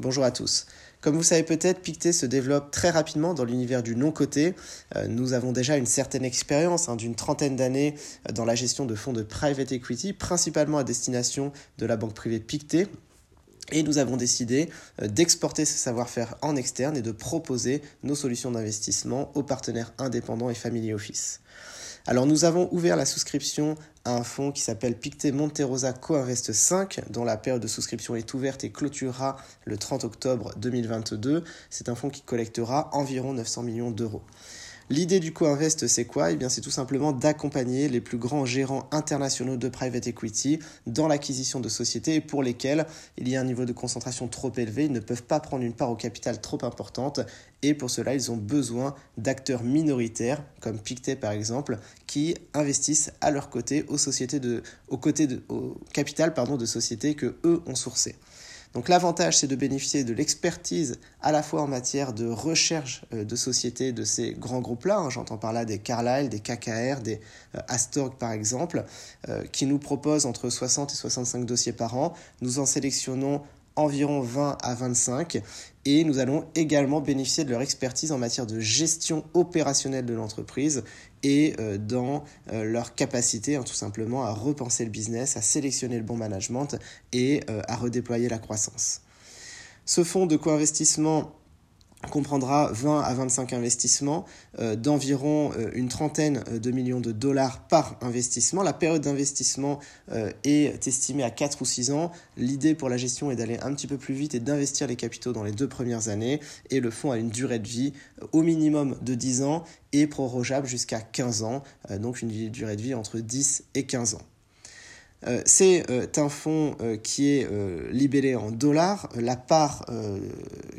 Bonjour à tous. Comme vous savez peut-être, Pictet se développe très rapidement dans l'univers du non-coté. Euh, nous avons déjà une certaine expérience hein, d'une trentaine d'années euh, dans la gestion de fonds de private equity, principalement à destination de la banque privée Pictet. Et nous avons décidé euh, d'exporter ce savoir-faire en externe et de proposer nos solutions d'investissement aux partenaires indépendants et family office. Alors nous avons ouvert la souscription à un fonds qui s'appelle Pictet Monterosa Co-Invest 5, dont la période de souscription est ouverte et clôturera le 30 octobre 2022. C'est un fonds qui collectera environ 900 millions d'euros. L'idée du co-invest, c'est quoi? Eh bien, c'est tout simplement d'accompagner les plus grands gérants internationaux de private equity dans l'acquisition de sociétés pour lesquelles il y a un niveau de concentration trop élevé, ils ne peuvent pas prendre une part au capital trop importante et pour cela, ils ont besoin d'acteurs minoritaires, comme Pictet par exemple, qui investissent à leur côté aux sociétés de, au capital pardon, de sociétés que eux ont sourcées. Donc l'avantage, c'est de bénéficier de l'expertise à la fois en matière de recherche euh, de sociétés de ces grands groupes-là, hein. j'entends par là des Carlyle, des KKR, des euh, Astorg par exemple, euh, qui nous proposent entre 60 et 65 dossiers par an. Nous en sélectionnons environ 20 à 25 et nous allons également bénéficier de leur expertise en matière de gestion opérationnelle de l'entreprise et euh, dans euh, leur capacité hein, tout simplement à repenser le business, à sélectionner le bon management et euh, à redéployer la croissance. Ce fonds de co-investissement comprendra 20 à 25 investissements euh, d'environ euh, une trentaine euh, de millions de dollars par investissement. La période d'investissement est estimée à 4 ou 6 ans. L'idée pour la gestion est d'aller un petit peu plus vite et d'investir les capitaux dans les deux premières années. Et le fonds a une durée de vie au minimum de 10 ans et prorogeable jusqu'à 15 ans. donc une durée de vie entre 10 et 15 ans. Euh, c'est euh, un fonds euh, qui est libellé en dollars. La part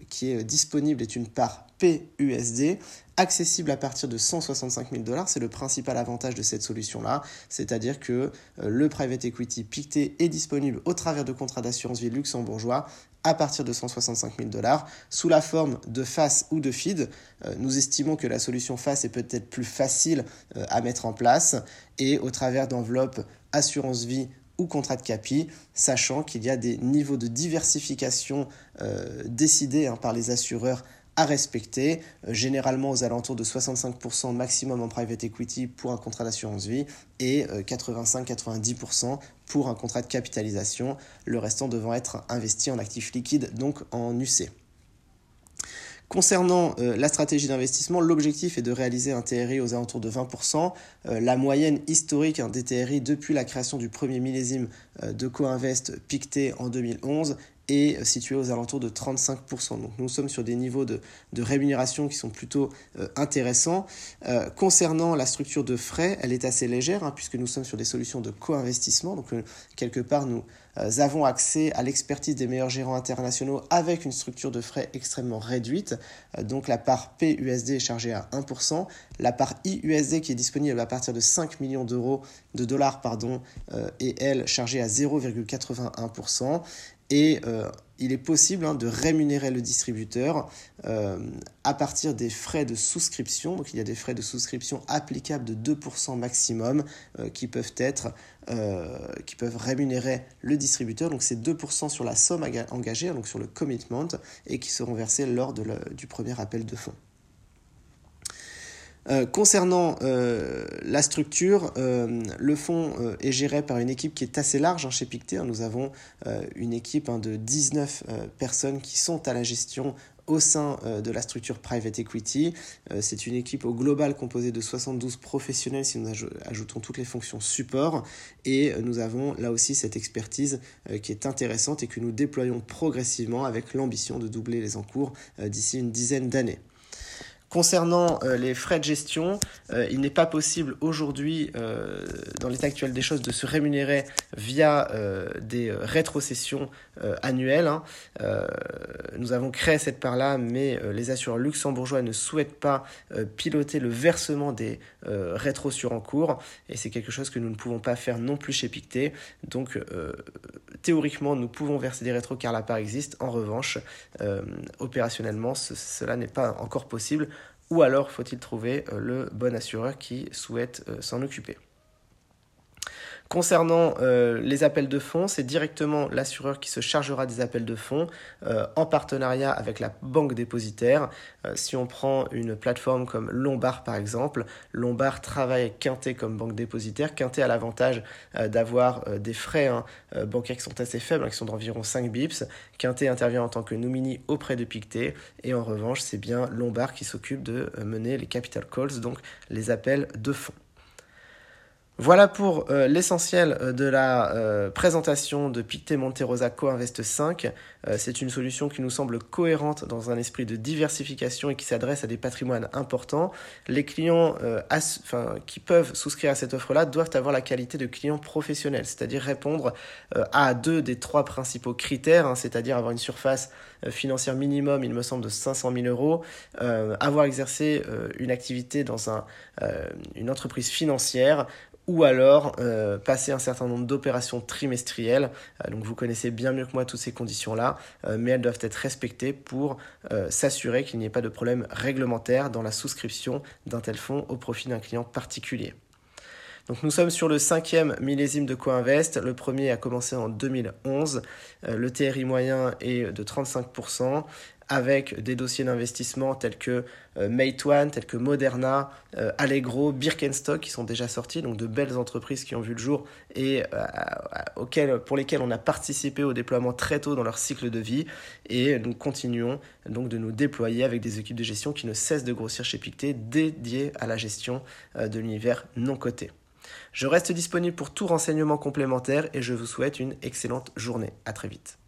qui est disponible est une part PUSD, accessible à partir de 165 000 dollars. C'est le principal avantage de cette solution-là, c'est-à-dire que le private equity Pictet est disponible au travers de contrats d'assurance vie luxembourgeois à partir de 165 000 dollars sous la forme de face ou de feed. nous estimons que la solution face est peut-être plus facile à mettre en place et au travers d'enveloppes assurance vie ou contrat de capi, sachant qu'il y a des niveaux de diversification euh, décidés hein, par les assureurs à respecter, euh, généralement aux alentours de 65% maximum en private equity pour un contrat d'assurance vie et 85-90% euh, pour un contrat de capitalisation, le restant devant être investi en actifs liquides, donc en UC. Concernant euh, la stratégie d'investissement, l'objectif est de réaliser un TRI aux alentours de 20%. Euh, la moyenne historique hein, des TRI depuis la création du premier millésime euh, de co-invest Pictet en 2011 est située aux alentours de 35%. Donc nous sommes sur des niveaux de, rémunération qui sont plutôt intéressants. concernant la structure de frais, elle est assez légère hein, puisque nous sommes sur des solutions de co-investissement. Donc quelque part, nous euh, avons accès à l'expertise des meilleurs gérants internationaux avec une structure de frais extrêmement réduite. Euh, donc la part PUSD est chargée à 1%, la part IUSD qui est disponible à partir de 5 millions d'euros de dollars pardon, euh, est elle chargée à 0,81% et euh, il est possible hein, de rémunérer le distributeur euh, à partir des frais de souscription. Donc il y a des frais de souscription applicables de 2% maximum euh, qui peuvent être qui peuvent rémunérer le distributeur. Donc c'est 2% sur la somme engagée, donc sur le commitment, et qui seront versés lors du premier appel de fonds. Euh, concernant euh, la structure, euh, le fonds est géré par une équipe qui est assez large hein, chez Pictet. Hein. Nous avons une équipe hein, de 19 personnes qui sont à la gestion au sein de la structure private equity. C'est une équipe au global composée de 72 professionnels si nous ajoutons toutes les fonctions support. Et nous avons là aussi cette expertise qui est intéressante et que nous déployons progressivement avec l'ambition de doubler les encours d'ici une dizaine d'années. Concernant euh, les frais de gestion, euh, il n'est pas possible aujourd'hui, euh, dans l'état actuel des choses, de se rémunérer via des rétrocessions annuelles. Hein. nous avons créé cette part-là, mais les assureurs luxembourgeois ne souhaitent pas piloter le versement des rétros sur en cours, et c'est quelque chose que nous ne pouvons pas faire non plus chez Pictet. Donc, théoriquement, nous pouvons verser des rétros car la part existe. En revanche, opérationnellement, cela n'est pas encore possible ou alors faut-il trouver euh, le bon assureur qui souhaite euh, s'en occuper? Concernant euh, les appels de fonds, c'est directement l'assureur qui se chargera des appels de fonds euh, en partenariat avec la banque dépositaire. Euh, si on prend une plateforme comme Lombard par exemple, Lombard travaille avec Quintet comme banque dépositaire. Quintet a l'avantage d'avoir des frais hein, bancaires qui sont assez faibles, hein, qui sont d'environ 5 bips. Quintet intervient en tant que nomini auprès de Pictet et en revanche c'est bien Lombard qui s'occupe de mener les capital calls, donc les appels de fonds. Voilà pour euh, l'essentiel euh, de la euh, présentation de Pictet Monterosa Co-Invest 5. c'est une solution qui nous semble cohérente dans un esprit de diversification et qui s'adresse à des patrimoines importants. Les clients qui peuvent souscrire à cette offre-là doivent avoir la qualité de clients professionnels, c'est-à-dire répondre à deux des trois principaux critères, hein, c'est-à-dire avoir une surface financière minimum, il me semble, de 500 000 euros, avoir exercé une activité dans un, une entreprise financière, ou alors euh, passer un certain nombre d'opérations trimestrielles. Euh, donc vous connaissez bien mieux que moi toutes ces conditions-là, euh, mais elles doivent être respectées pour s'assurer qu'il n'y ait pas de problème réglementaire dans la souscription d'un tel fonds au profit d'un client particulier. Donc nous sommes sur le cinquième millésime de CoInvest. Le premier a commencé en 2011. le TRI moyen est de 35% avec des dossiers d'investissement tels que euh, tels que Moderna, euh, Allegro, Birkenstock qui sont déjà sortis, donc de belles entreprises qui ont vu le jour et euh, pour lesquelles on a participé au déploiement très tôt dans leur cycle de vie et nous continuons donc de nous déployer avec des équipes de gestion qui ne cessent de grossir chez Pictet dédiées à la gestion de l'univers non coté. Je reste disponible pour tout renseignement complémentaire et je vous souhaite une excellente journée. À très vite.